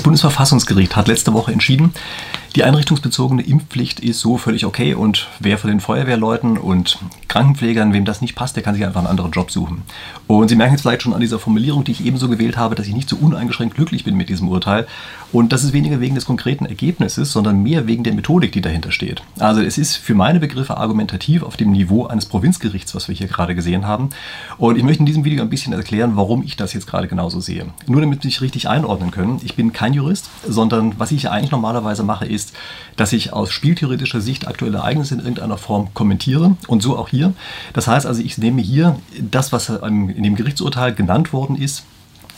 Das Bundesverfassungsgericht hat letzte Woche entschieden, die einrichtungsbezogene Impfpflicht ist so völlig okay und wer von den Feuerwehrleuten und Krankenpflegern, wem das nicht passt, der kann sich einfach einen anderen Job suchen. Und Sie merken jetzt vielleicht schon an dieser Formulierung, die ich ebenso gewählt habe, dass ich nicht so uneingeschränkt glücklich bin mit diesem Urteil. Und das ist weniger wegen des konkreten Ergebnisses, sondern mehr wegen der Methodik, die dahinter steht. Also es ist für meine Begriffe argumentativ auf dem Niveau eines Provinzgerichts, was wir hier gerade gesehen haben. Und ich möchte in diesem Video ein bisschen erklären, warum ich das jetzt gerade genauso sehe. Nur damit Sie sich richtig einordnen können. Ich bin kein Jurist, sondern was ich eigentlich normalerweise mache, ist, ist, dass ich aus spieltheoretischer Sicht aktuelle Ereignisse in irgendeiner Form kommentiere und so auch hier. Das heißt also, ich nehme hier das, was in dem Gerichtsurteil genannt worden ist,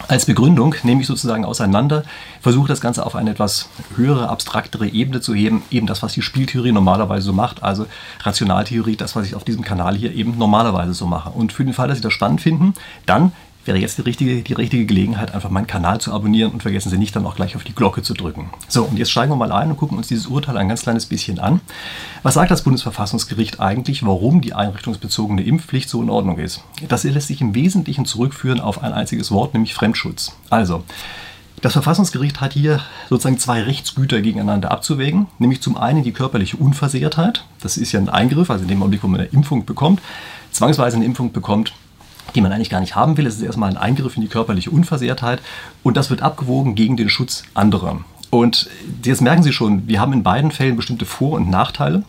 als Begründung nehme ich sozusagen auseinander, versuche das Ganze auf eine etwas höhere, abstraktere Ebene zu heben, eben das, was die Spieltheorie normalerweise so macht, also Rationaltheorie, das, was ich auf diesem Kanal hier eben normalerweise so mache. Und für den Fall, dass Sie das spannend finden, dann wäre jetzt die richtige, die richtige Gelegenheit, einfach meinen Kanal zu abonnieren und vergessen Sie nicht, dann auch gleich auf die Glocke zu drücken. So, und jetzt steigen wir mal ein und gucken uns dieses Urteil ein ganz kleines bisschen an. Was sagt das Bundesverfassungsgericht eigentlich, warum die einrichtungsbezogene Impfpflicht so in Ordnung ist? Das lässt sich im Wesentlichen zurückführen auf ein einziges Wort, nämlich Fremdschutz. Also, das Verfassungsgericht hat hier sozusagen zwei Rechtsgüter gegeneinander abzuwägen, nämlich zum einen die körperliche Unversehrtheit, das ist ja ein Eingriff, also in dem Augenblick, wo man eine Impfung bekommt, zwangsweise eine Impfung bekommt, die man eigentlich gar nicht haben will. Es ist erstmal ein Eingriff in die körperliche Unversehrtheit und das wird abgewogen gegen den Schutz anderer. Und jetzt merken Sie schon, wir haben in beiden Fällen bestimmte Vor- und Nachteile.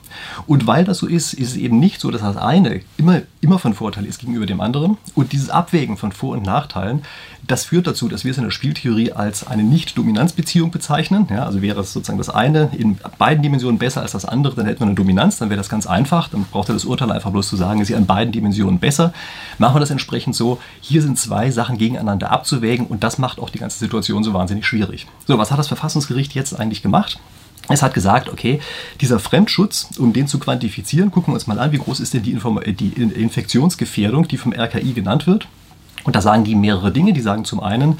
Und weil das so ist, ist es eben nicht so, dass das eine immer, immer von Vorteil ist gegenüber dem anderen. Und dieses Abwägen von Vor- und Nachteilen das führt dazu, dass wir es in der Spieltheorie als eine Nicht-Dominanzbeziehung bezeichnen. Ja, also wäre es sozusagen das eine in beiden Dimensionen besser als das andere, dann hätten wir eine Dominanz, dann wäre das ganz einfach. Dann braucht er das Urteil einfach bloß zu sagen, ist sie an beiden Dimensionen besser. Machen wir das entsprechend so, hier sind zwei Sachen gegeneinander abzuwägen und das macht auch die ganze Situation so wahnsinnig schwierig. So, was hat das Verfassungsgericht jetzt eigentlich gemacht? Es hat gesagt, okay, dieser Fremdschutz, um den zu quantifizieren, gucken wir uns mal an, wie groß ist denn die, Inform die Infektionsgefährdung, die vom RKI genannt wird. Und da sagen die mehrere Dinge. Die sagen zum einen,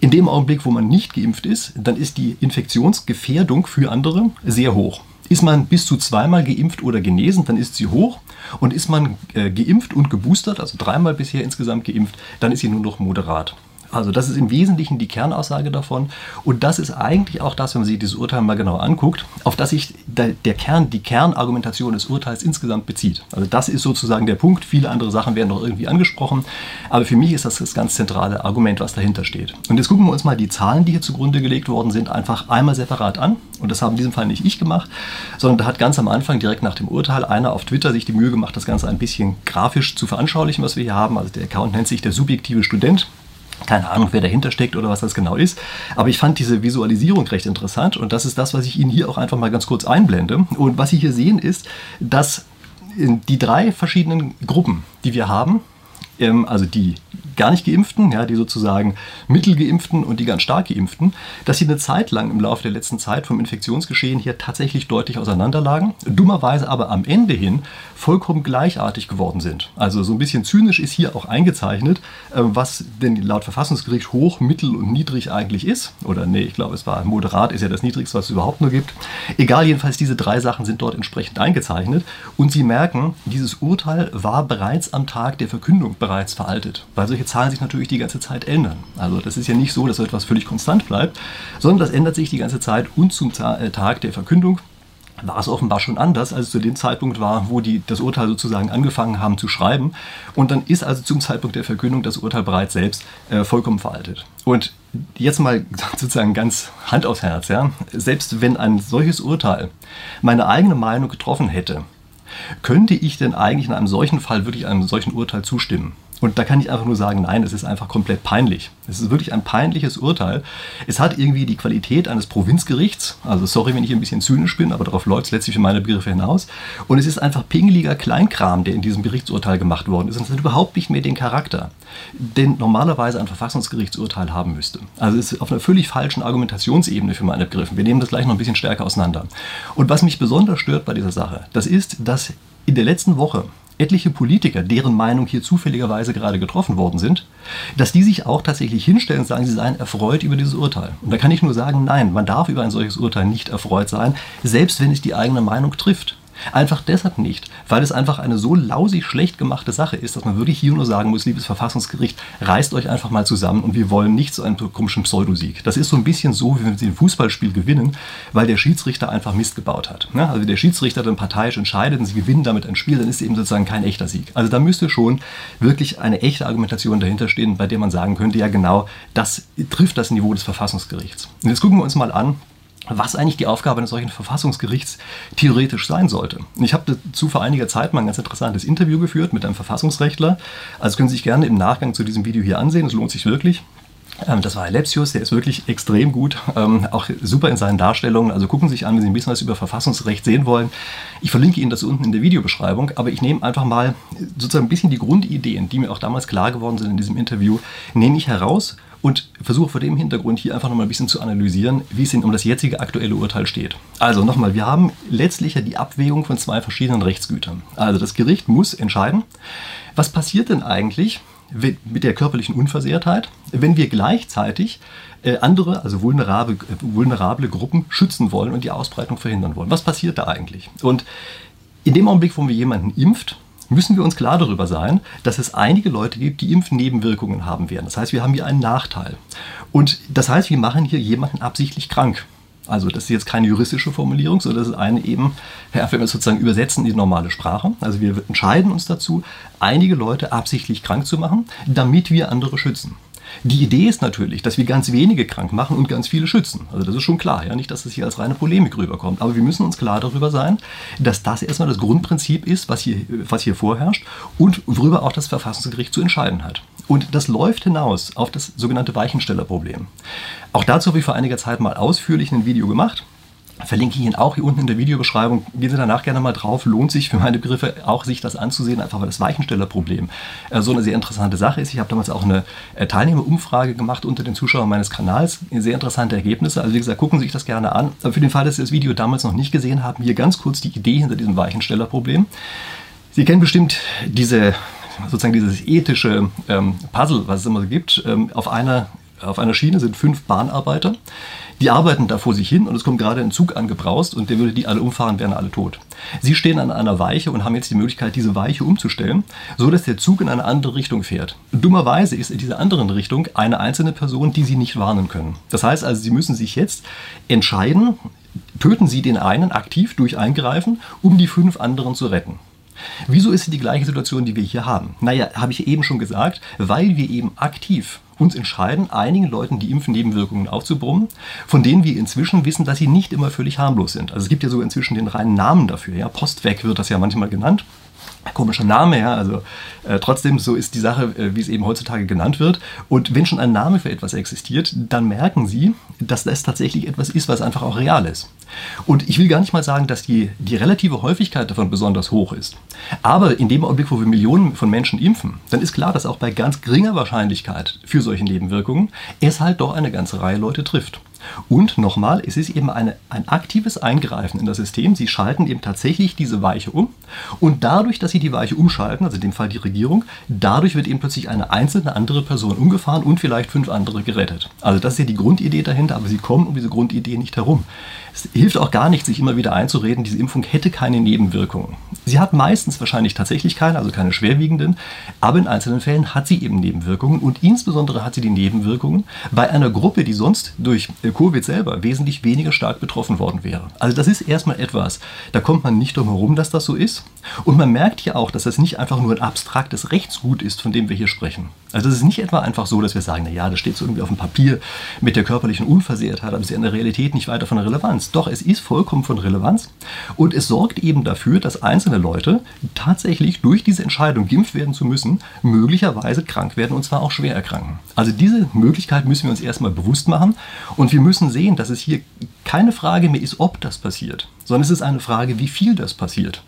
in dem Augenblick, wo man nicht geimpft ist, dann ist die Infektionsgefährdung für andere sehr hoch. Ist man bis zu zweimal geimpft oder genesen, dann ist sie hoch. Und ist man äh, geimpft und geboostert, also dreimal bisher insgesamt geimpft, dann ist sie nur noch moderat. Also das ist im Wesentlichen die Kernaussage davon. Und das ist eigentlich auch das, wenn man sich dieses Urteil mal genau anguckt, auf das sich der, Kern, die Kernargumentation des Urteils insgesamt bezieht. Also das ist sozusagen der Punkt. Viele andere Sachen werden noch irgendwie angesprochen. Aber für mich ist das das ganz zentrale Argument, was dahinter steht. Und jetzt gucken wir uns mal die Zahlen, die hier zugrunde gelegt worden sind, einfach einmal separat an. Und das haben in diesem Fall nicht ich gemacht, sondern da hat ganz am Anfang, direkt nach dem Urteil, einer auf Twitter sich die Mühe gemacht, das Ganze ein bisschen grafisch zu veranschaulichen, was wir hier haben. Also der Account nennt sich der subjektive Student. Keine Ahnung, wer dahinter steckt oder was das genau ist. Aber ich fand diese Visualisierung recht interessant und das ist das, was ich Ihnen hier auch einfach mal ganz kurz einblende. Und was Sie hier sehen ist, dass die drei verschiedenen Gruppen, die wir haben, also die gar nicht geimpften, ja, die sozusagen mittelgeimpften und die ganz stark geimpften, dass sie eine Zeit lang im Laufe der letzten Zeit vom Infektionsgeschehen hier tatsächlich deutlich auseinanderlagen, dummerweise aber am Ende hin vollkommen gleichartig geworden sind. Also so ein bisschen zynisch ist hier auch eingezeichnet, äh, was denn laut Verfassungsgericht hoch, mittel und niedrig eigentlich ist. Oder nee, ich glaube, es war moderat, ist ja das niedrigste, was es überhaupt nur gibt. Egal, jedenfalls diese drei Sachen sind dort entsprechend eingezeichnet und Sie merken, dieses Urteil war bereits am Tag der Verkündung bereits veraltet, weil solche Zahlen sich natürlich die ganze Zeit ändern. Also das ist ja nicht so, dass etwas völlig konstant bleibt, sondern das ändert sich die ganze Zeit und zum äh, Tag der Verkündung war es offenbar schon anders, als es zu dem Zeitpunkt war, wo die das Urteil sozusagen angefangen haben zu schreiben. Und dann ist also zum Zeitpunkt der Verkündung das Urteil bereits selbst äh, vollkommen veraltet. Und jetzt mal sozusagen ganz Hand aufs Herz, ja. Selbst wenn ein solches Urteil meine eigene Meinung getroffen hätte, könnte ich denn eigentlich in einem solchen Fall wirklich einem solchen Urteil zustimmen? Und da kann ich einfach nur sagen, nein, es ist einfach komplett peinlich. Es ist wirklich ein peinliches Urteil. Es hat irgendwie die Qualität eines Provinzgerichts. Also sorry, wenn ich ein bisschen zynisch bin, aber darauf läuft es letztlich für meine Begriffe hinaus. Und es ist einfach pingeliger Kleinkram, der in diesem Gerichtsurteil gemacht worden ist. Und es hat überhaupt nicht mehr den Charakter, den normalerweise ein Verfassungsgerichtsurteil haben müsste. Also es ist auf einer völlig falschen Argumentationsebene für meine Begriffe. Wir nehmen das gleich noch ein bisschen stärker auseinander. Und was mich besonders stört bei dieser Sache, das ist, dass in der letzten Woche etliche Politiker, deren Meinung hier zufälligerweise gerade getroffen worden sind, dass die sich auch tatsächlich hinstellen und sagen, sie seien erfreut über dieses Urteil. Und da kann ich nur sagen, nein, man darf über ein solches Urteil nicht erfreut sein, selbst wenn es die eigene Meinung trifft. Einfach deshalb nicht, weil es einfach eine so lausig schlecht gemachte Sache ist, dass man wirklich hier nur sagen muss, liebes Verfassungsgericht, reißt euch einfach mal zusammen und wir wollen nicht so einen komischen Pseudosieg. Das ist so ein bisschen so, wie wenn sie ein Fußballspiel gewinnen, weil der Schiedsrichter einfach Mist gebaut hat. Ne? Also der Schiedsrichter dann parteiisch entscheidet und sie gewinnen damit ein Spiel, dann ist eben sozusagen kein echter Sieg. Also da müsste schon wirklich eine echte Argumentation dahinter stehen, bei der man sagen könnte, ja genau, das trifft das Niveau des Verfassungsgerichts. Und jetzt gucken wir uns mal an, was eigentlich die Aufgabe eines solchen Verfassungsgerichts theoretisch sein sollte. Ich habe dazu vor einiger Zeit mal ein ganz interessantes Interview geführt mit einem Verfassungsrechtler. Also können Sie sich gerne im Nachgang zu diesem Video hier ansehen, es lohnt sich wirklich. Ähm, das war Herr Lepsius, der ist wirklich extrem gut, ähm, auch super in seinen Darstellungen. Also gucken Sie sich an, wenn Sie ein bisschen was über Verfassungsrecht sehen wollen. Ich verlinke Ihnen das unten in der Videobeschreibung, aber ich nehme einfach mal sozusagen ein bisschen die Grundideen, die mir auch damals klar geworden sind in diesem Interview, nehme ich heraus und versuche vor dem Hintergrund hier einfach nochmal ein bisschen zu analysieren, wie es denn um das jetzige aktuelle Urteil steht. Also nochmal, wir haben letztlich ja die Abwägung von zwei verschiedenen Rechtsgütern. Also das Gericht muss entscheiden, was passiert denn eigentlich mit der körperlichen Unversehrtheit, wenn wir gleichzeitig äh, andere, also vulnerable, vulnerable Gruppen schützen wollen und die Ausbreitung verhindern wollen. Was passiert da eigentlich? Und in dem Augenblick, wo wir jemanden impft, müssen wir uns klar darüber sein, dass es einige Leute gibt, die Impfnebenwirkungen haben werden. Das heißt, wir haben hier einen Nachteil. Und das heißt, wir machen hier jemanden absichtlich krank. Also das ist jetzt keine juristische Formulierung, sondern das ist eine eben, ja, wenn wir es sozusagen übersetzen in die normale Sprache. Also wir entscheiden uns dazu, einige Leute absichtlich krank zu machen, damit wir andere schützen. Die Idee ist natürlich, dass wir ganz wenige krank machen und ganz viele schützen. Also das ist schon klar, ja, nicht, dass das hier als reine Polemik rüberkommt. Aber wir müssen uns klar darüber sein, dass das erstmal das Grundprinzip ist, was hier, was hier vorherrscht und worüber auch das Verfassungsgericht zu entscheiden hat. Und das läuft hinaus auf das sogenannte Weichenstellerproblem. Auch dazu habe ich vor einiger Zeit mal ausführlich ein Video gemacht. Verlinke ich Ihnen auch hier unten in der Videobeschreibung. Gehen Sie danach gerne mal drauf. Lohnt sich für meine Begriffe auch, sich das anzusehen, einfach weil das Weichenstellerproblem äh, so eine sehr interessante Sache ist. Ich habe damals auch eine äh, Teilnehmerumfrage gemacht unter den Zuschauern meines Kanals. Sehr interessante Ergebnisse. Also wie gesagt, gucken Sie sich das gerne an. Aber für den Fall, dass Sie das Video damals noch nicht gesehen haben, hier ganz kurz die Idee hinter diesem Weichenstellerproblem. Sie kennen bestimmt diese, sozusagen dieses ethische ähm, Puzzle, was es immer so gibt. Ähm, auf einer auf einer Schiene sind fünf Bahnarbeiter. Die arbeiten da vor sich hin und es kommt gerade ein Zug angebraust und der würde die alle umfahren, wären alle tot. Sie stehen an einer Weiche und haben jetzt die Möglichkeit, diese Weiche umzustellen, so dass der Zug in eine andere Richtung fährt. Dummerweise ist in dieser anderen Richtung eine einzelne Person, die sie nicht warnen können. Das heißt also, sie müssen sich jetzt entscheiden, töten sie den einen aktiv durch Eingreifen, um die fünf anderen zu retten. Wieso ist die gleiche Situation, die wir hier haben? Naja, habe ich eben schon gesagt, weil wir eben aktiv uns entscheiden, einigen Leuten die Impfnebenwirkungen aufzubrummen, von denen wir inzwischen wissen, dass sie nicht immer völlig harmlos sind. Also es gibt ja sogar inzwischen den reinen Namen dafür. Ja? Postweg wird das ja manchmal genannt komischer Name, ja, also äh, trotzdem so ist die Sache, äh, wie es eben heutzutage genannt wird. Und wenn schon ein Name für etwas existiert, dann merken Sie, dass das tatsächlich etwas ist, was einfach auch real ist. Und ich will gar nicht mal sagen, dass die, die relative Häufigkeit davon besonders hoch ist. Aber in dem Augenblick, wo wir Millionen von Menschen impfen, dann ist klar, dass auch bei ganz geringer Wahrscheinlichkeit für solche Nebenwirkungen es halt doch eine ganze Reihe Leute trifft. Und nochmal, es ist eben eine, ein aktives Eingreifen in das System. Sie schalten eben tatsächlich diese Weiche um. Und dadurch, dass sie die Weiche umschalten, also in dem Fall die Regierung, dadurch wird eben plötzlich eine einzelne andere Person umgefahren und vielleicht fünf andere gerettet. Also das ist ja die Grundidee dahinter, aber sie kommen um diese Grundidee nicht herum. Es hilft auch gar nicht, sich immer wieder einzureden, diese Impfung hätte keine Nebenwirkungen. Sie hat meistens wahrscheinlich tatsächlich keine, also keine schwerwiegenden, aber in einzelnen Fällen hat sie eben Nebenwirkungen und insbesondere hat sie die Nebenwirkungen bei einer Gruppe, die sonst durch Covid selber wesentlich weniger stark betroffen worden wäre. Also das ist erstmal etwas, da kommt man nicht drum herum, dass das so ist. Und man merkt ja auch, dass das nicht einfach nur ein abstraktes Rechtsgut ist, von dem wir hier sprechen. Also es ist nicht etwa einfach so, dass wir sagen, naja, das steht so irgendwie auf dem Papier mit der körperlichen Unversehrtheit, aber es ist in der Realität nicht weiter von Relevanz. Doch, es ist vollkommen von Relevanz und es sorgt eben dafür, dass einzelne Leute tatsächlich durch diese Entscheidung, geimpft werden zu müssen, möglicherweise krank werden und zwar auch schwer erkranken. Also diese Möglichkeit müssen wir uns erstmal bewusst machen und wir müssen sehen, dass es hier keine Frage mehr ist, ob das passiert, sondern es ist eine Frage, wie viel das passiert.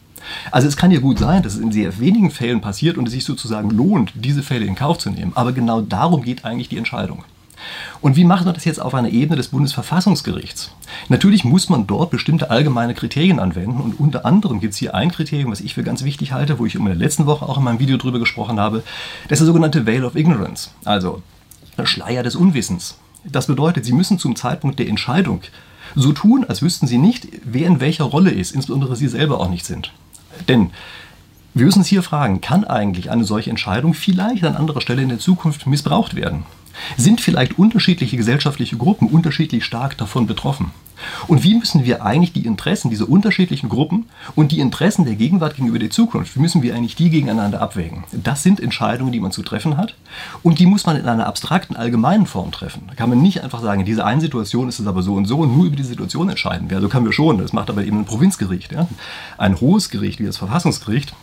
Also es kann ja gut sein, dass es in sehr wenigen Fällen passiert und es sich sozusagen lohnt, diese Fälle in Kauf zu nehmen. Aber genau darum geht eigentlich die Entscheidung. Und wie macht man das jetzt auf einer Ebene des Bundesverfassungsgerichts? Natürlich muss man dort bestimmte allgemeine Kriterien anwenden und unter anderem gibt es hier ein Kriterium, was ich für ganz wichtig halte, wo ich in der letzten Woche auch in meinem Video drüber gesprochen habe. Das ist der sogenannte Veil of Ignorance, also der Schleier des Unwissens. Das bedeutet, Sie müssen zum Zeitpunkt der Entscheidung so tun, als wüssten sie nicht, wer in welcher Rolle ist, insbesondere sie selber auch nicht sind. Denn wir müssen uns hier fragen, kann eigentlich eine solche Entscheidung vielleicht an anderer Stelle in der Zukunft missbraucht werden? Sind vielleicht unterschiedliche gesellschaftliche Gruppen unterschiedlich stark davon betroffen? Und wie müssen wir eigentlich die Interessen dieser unterschiedlichen Gruppen und die Interessen der Gegenwart gegenüber der Zukunft, wie müssen wir eigentlich die gegeneinander abwägen? Das sind Entscheidungen, die man zu treffen hat und die muss man in einer abstrakten, allgemeinen Form treffen. Da kann man nicht einfach sagen, in dieser einen Situation ist es aber so und so und nur über die Situation entscheiden. Ja, so können wir schon, das macht aber eben ein Provinzgericht, ja? ein hohes Gericht wie das Verfassungsgericht.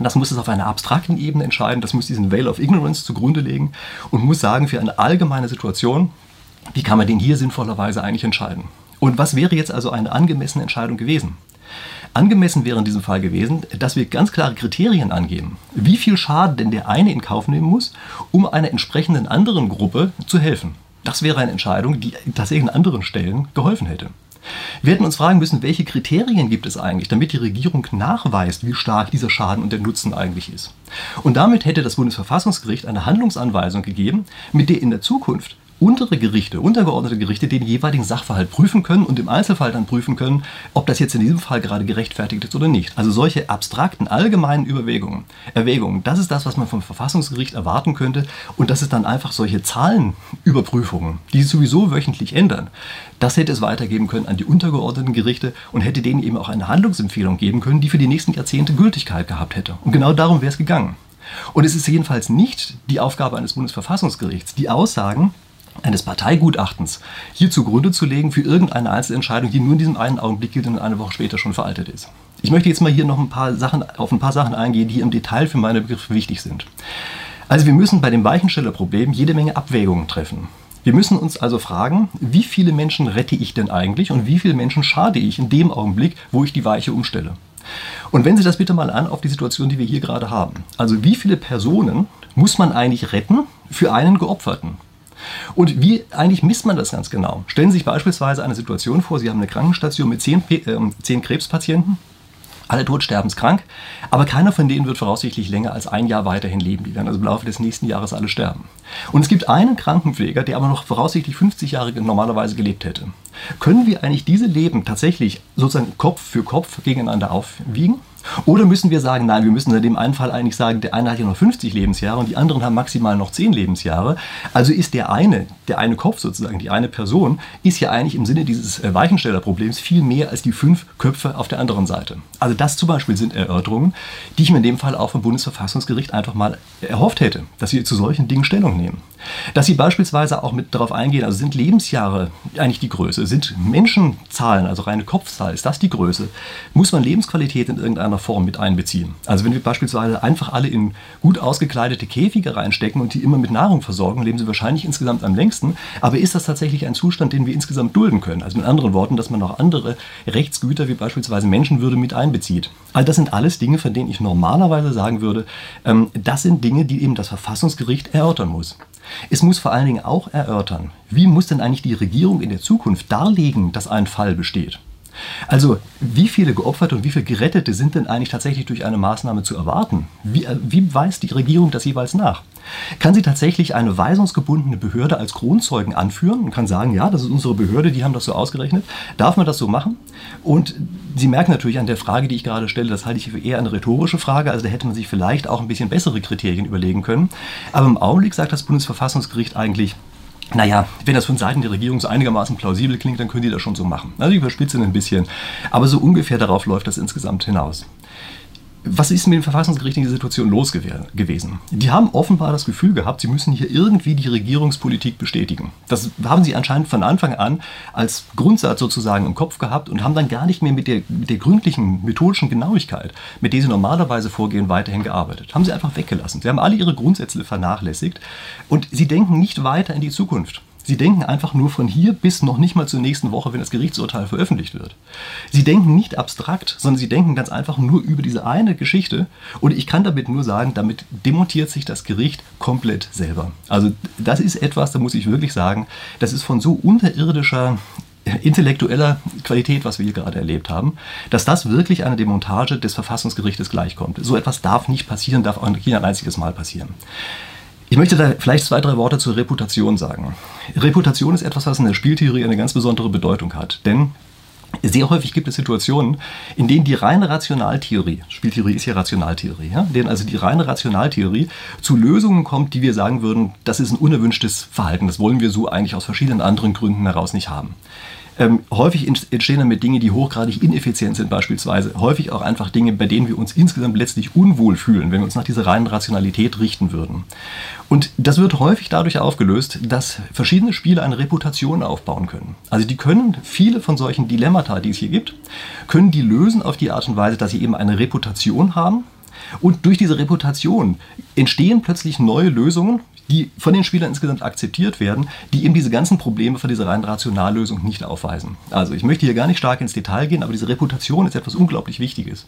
Das muss es auf einer abstrakten Ebene entscheiden, das muss diesen Veil of Ignorance zugrunde legen und muss sagen, für eine allgemeine Situation, wie kann man den hier sinnvollerweise eigentlich entscheiden? Und was wäre jetzt also eine angemessene Entscheidung gewesen? Angemessen wäre in diesem Fall gewesen, dass wir ganz klare Kriterien angeben, wie viel Schaden denn der eine in Kauf nehmen muss, um einer entsprechenden anderen Gruppe zu helfen. Das wäre eine Entscheidung, die tatsächlich an anderen Stellen geholfen hätte. Wir hätten uns fragen müssen, welche Kriterien gibt es eigentlich, damit die Regierung nachweist, wie stark dieser Schaden und der Nutzen eigentlich ist. Und damit hätte das Bundesverfassungsgericht eine Handlungsanweisung gegeben, mit der in der Zukunft untere Gerichte, untergeordnete Gerichte den jeweiligen Sachverhalt prüfen können und im Einzelfall dann prüfen können, ob das jetzt in diesem Fall gerade gerechtfertigt ist oder nicht. Also solche abstrakten, allgemeinen Überwägungen, Erwägungen, das ist das, was man vom Verfassungsgericht erwarten könnte und das ist dann einfach solche Zahlenüberprüfungen, die sich sowieso wöchentlich ändern. Das hätte es weitergeben können an die untergeordneten Gerichte und hätte denen eben auch eine Handlungsempfehlung geben können, die für die nächsten Jahrzehnte Gültigkeit gehabt hätte. Und genau darum wäre es gegangen. Und es ist jedenfalls nicht die Aufgabe eines Bundesverfassungsgerichts, die Aussagen eines Parteigutachtens hier zugrunde zu legen für irgendeine Einzelentscheidung, die nur in diesem einen Augenblick gilt und eine Woche später schon veraltet ist. Ich möchte jetzt mal hier noch ein paar Sachen, auf ein paar Sachen eingehen, die im Detail für meine Begriffe wichtig sind. Also wir müssen bei dem Weichenstellerproblem jede Menge Abwägungen treffen. Wir müssen uns also fragen, wie viele Menschen rette ich denn eigentlich und wie viele Menschen schade ich in dem Augenblick, wo ich die Weiche umstelle. Und wenn Sie das bitte mal an auf die Situation, die wir hier gerade haben. Also wie viele Personen muss man eigentlich retten für einen Geopferten? Und wie eigentlich misst man das ganz genau? Stellen Sie sich beispielsweise eine Situation vor, Sie haben eine Krankenstation mit zehn, äh, zehn Krebspatienten alle todsterbenskrank, aber keiner von denen wird voraussichtlich länger als ein Jahr weiterhin leben. Die werden also im Laufe des nächsten Jahres alle sterben. Und es gibt einen Krankenpfleger, der aber noch voraussichtlich 50 Jahre normalerweise gelebt hätte. Können wir eigentlich diese Leben tatsächlich sozusagen Kopf für Kopf gegeneinander aufwiegen? Oder müssen wir sagen, nein, wir müssen in dem einen Fall eigentlich sagen, der eine hat ja noch 50 Lebensjahre und die anderen haben maximal noch 10 Lebensjahre. Also ist der eine, der eine Kopf sozusagen, die eine Person, ist ja eigentlich im Sinne dieses äh, Weichenstellerproblems viel mehr als die fünf Köpfe auf der anderen Seite. Also das zum Beispiel sind Erörterungen, die ich mir in dem Fall auch vom Bundesverfassungsgericht einfach mal erhofft hätte, dass sie zu solchen Dingen Stellung nehmen. Dass sie beispielsweise auch mit darauf eingehen, also sind Lebensjahre eigentlich die Größe, sind Menschenzahlen, also reine Kopfzahl, ist das die Größe? Muss man Lebensqualität in irgendeiner Form mit einbeziehen? Also wenn wir beispielsweise einfach alle in gut ausgekleidete Käfige reinstecken und die immer mit Nahrung versorgen, leben sie wahrscheinlich insgesamt am längsten. Aber ist das tatsächlich ein Zustand, den wir insgesamt dulden können? Also mit anderen Worten, dass man noch andere Rechtsgüter wie beispielsweise Menschenwürde mit einbezieht. All das sind alles Dinge, von denen ich normalerweise sagen würde, ähm, das sind Dinge, die eben das Verfassungsgericht erörtern muss. Es muss vor allen Dingen auch erörtern, wie muss denn eigentlich die Regierung in der Zukunft darlegen, dass ein Fall besteht. Also, wie viele Geopferte und wie viele Gerettete sind denn eigentlich tatsächlich durch eine Maßnahme zu erwarten? Wie, äh, wie weist die Regierung das jeweils nach? Kann sie tatsächlich eine weisungsgebundene Behörde als Kronzeugen anführen und kann sagen, ja, das ist unsere Behörde, die haben das so ausgerechnet? Darf man das so machen? Und Sie merken natürlich an der Frage, die ich gerade stelle, das halte ich für eher eine rhetorische Frage. Also da hätte man sich vielleicht auch ein bisschen bessere Kriterien überlegen können. Aber im Augenblick sagt das Bundesverfassungsgericht eigentlich, naja, wenn das von Seiten der Regierung so einigermaßen plausibel klingt, dann können die das schon so machen. Also ich überspitze ein bisschen, aber so ungefähr darauf läuft das insgesamt hinaus. Was ist mit dem Verfassungsgericht in dieser Situation los gewesen? Die haben offenbar das Gefühl gehabt, sie müssen hier irgendwie die Regierungspolitik bestätigen. Das haben sie anscheinend von Anfang an als Grundsatz sozusagen im Kopf gehabt und haben dann gar nicht mehr mit der, mit der gründlichen methodischen Genauigkeit, mit der sie normalerweise vorgehen, weiterhin gearbeitet. Haben sie einfach weggelassen. Sie haben alle ihre Grundsätze vernachlässigt und sie denken nicht weiter in die Zukunft. Sie denken einfach nur von hier bis noch nicht mal zur nächsten Woche, wenn das Gerichtsurteil veröffentlicht wird. Sie denken nicht abstrakt, sondern sie denken ganz einfach nur über diese eine Geschichte. Und ich kann damit nur sagen, damit demontiert sich das Gericht komplett selber. Also das ist etwas, da muss ich wirklich sagen, das ist von so unterirdischer intellektueller Qualität, was wir hier gerade erlebt haben, dass das wirklich eine Demontage des Verfassungsgerichtes gleichkommt. So etwas darf nicht passieren, darf auch nicht ein einziges Mal passieren. Ich möchte da vielleicht zwei, drei Worte zur Reputation sagen. Reputation ist etwas, was in der Spieltheorie eine ganz besondere Bedeutung hat. Denn sehr häufig gibt es Situationen, in denen die reine Rationaltheorie, Spieltheorie ist ja Rationaltheorie, ja, denen also die reine Rationaltheorie zu Lösungen kommt, die wir sagen würden, das ist ein unerwünschtes Verhalten, das wollen wir so eigentlich aus verschiedenen anderen Gründen heraus nicht haben. Ähm, häufig entstehen damit Dinge, die hochgradig ineffizient sind beispielsweise. Häufig auch einfach Dinge, bei denen wir uns insgesamt letztlich unwohl fühlen, wenn wir uns nach dieser reinen Rationalität richten würden. Und das wird häufig dadurch aufgelöst, dass verschiedene Spiele eine Reputation aufbauen können. Also die können viele von solchen Dilemmata, die es hier gibt, können die lösen auf die Art und Weise, dass sie eben eine Reputation haben, und durch diese Reputation entstehen plötzlich neue Lösungen, die von den Spielern insgesamt akzeptiert werden, die eben diese ganzen Probleme von dieser rein Rationallösung nicht aufweisen. Also ich möchte hier gar nicht stark ins Detail gehen, aber diese Reputation ist etwas unglaublich Wichtiges.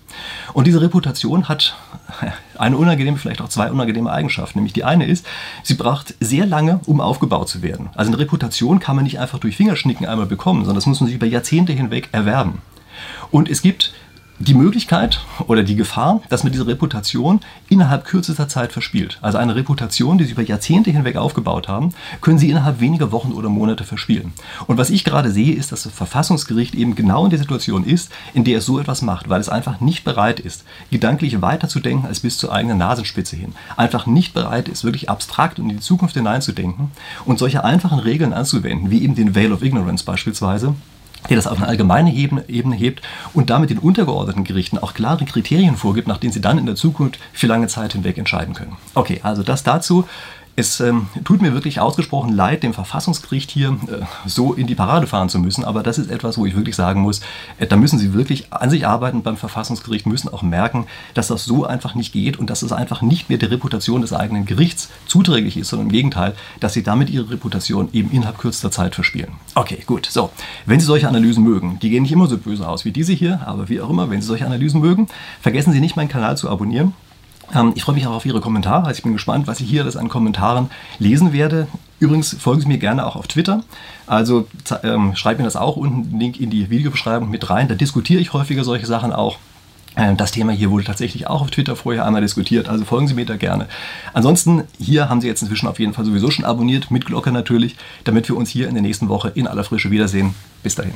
Und diese Reputation hat eine unangenehme, vielleicht auch zwei unangenehme Eigenschaften. Nämlich die eine ist, sie braucht sehr lange, um aufgebaut zu werden. Also eine Reputation kann man nicht einfach durch Fingerschnicken einmal bekommen, sondern das muss man sich über Jahrzehnte hinweg erwerben. Und es gibt die Möglichkeit oder die Gefahr, dass man diese Reputation innerhalb kürzester Zeit verspielt. Also eine Reputation, die Sie über Jahrzehnte hinweg aufgebaut haben, können Sie innerhalb weniger Wochen oder Monate verspielen. Und was ich gerade sehe, ist, dass das Verfassungsgericht eben genau in der Situation ist, in der es so etwas macht, weil es einfach nicht bereit ist, gedanklich weiterzudenken als bis zur eigenen Nasenspitze hin. Einfach nicht bereit ist, wirklich abstrakt und in die Zukunft hineinzudenken und solche einfachen Regeln anzuwenden, wie eben den Veil of Ignorance beispielsweise, der das auf eine allgemeine Ebene hebt und damit den untergeordneten Gerichten auch klare Kriterien vorgibt, nach denen sie dann in der Zukunft für lange Zeit hinweg entscheiden können. Okay, also das dazu. Es ähm, tut mir wirklich ausgesprochen leid, dem Verfassungsgericht hier äh, so in die Parade fahren zu müssen, aber das ist etwas, wo ich wirklich sagen muss, äh, da müssen Sie wirklich an sich arbeiten beim Verfassungsgericht, müssen auch merken, dass das so einfach nicht geht und dass es einfach nicht mehr der Reputation des eigenen Gerichts zuträglich ist, sondern im Gegenteil, dass Sie damit Ihre Reputation eben innerhalb kürzester Zeit verspielen. Okay, gut. So, wenn Sie solche Analysen mögen, die gehen nicht immer so böse aus wie diese hier, aber wie auch immer, wenn Sie solche Analysen mögen, vergessen Sie nicht, meinen Kanal zu abonnieren. Ähm, ich freue mich auch auf Ihre Kommentare. Also ich bin gespannt, was ich hier alles an Kommentaren lesen werde. Übrigens folgen Sie mir gerne auch auf Twitter. Also ähm, schreibt mir das auch unten den Link in die Videobeschreibung mit rein. Da diskutiere ich häufiger solche Sachen auch. Ähm, das Thema hier wurde tatsächlich auch auf Twitter vorher einmal diskutiert, also folgen Sie mir da gerne. Ansonsten, hier haben Sie jetzt inzwischen auf jeden Fall sowieso schon abonniert, mit Glocke natürlich, damit wir uns hier in der nächsten Woche in aller Frische wiedersehen. Bis dahin.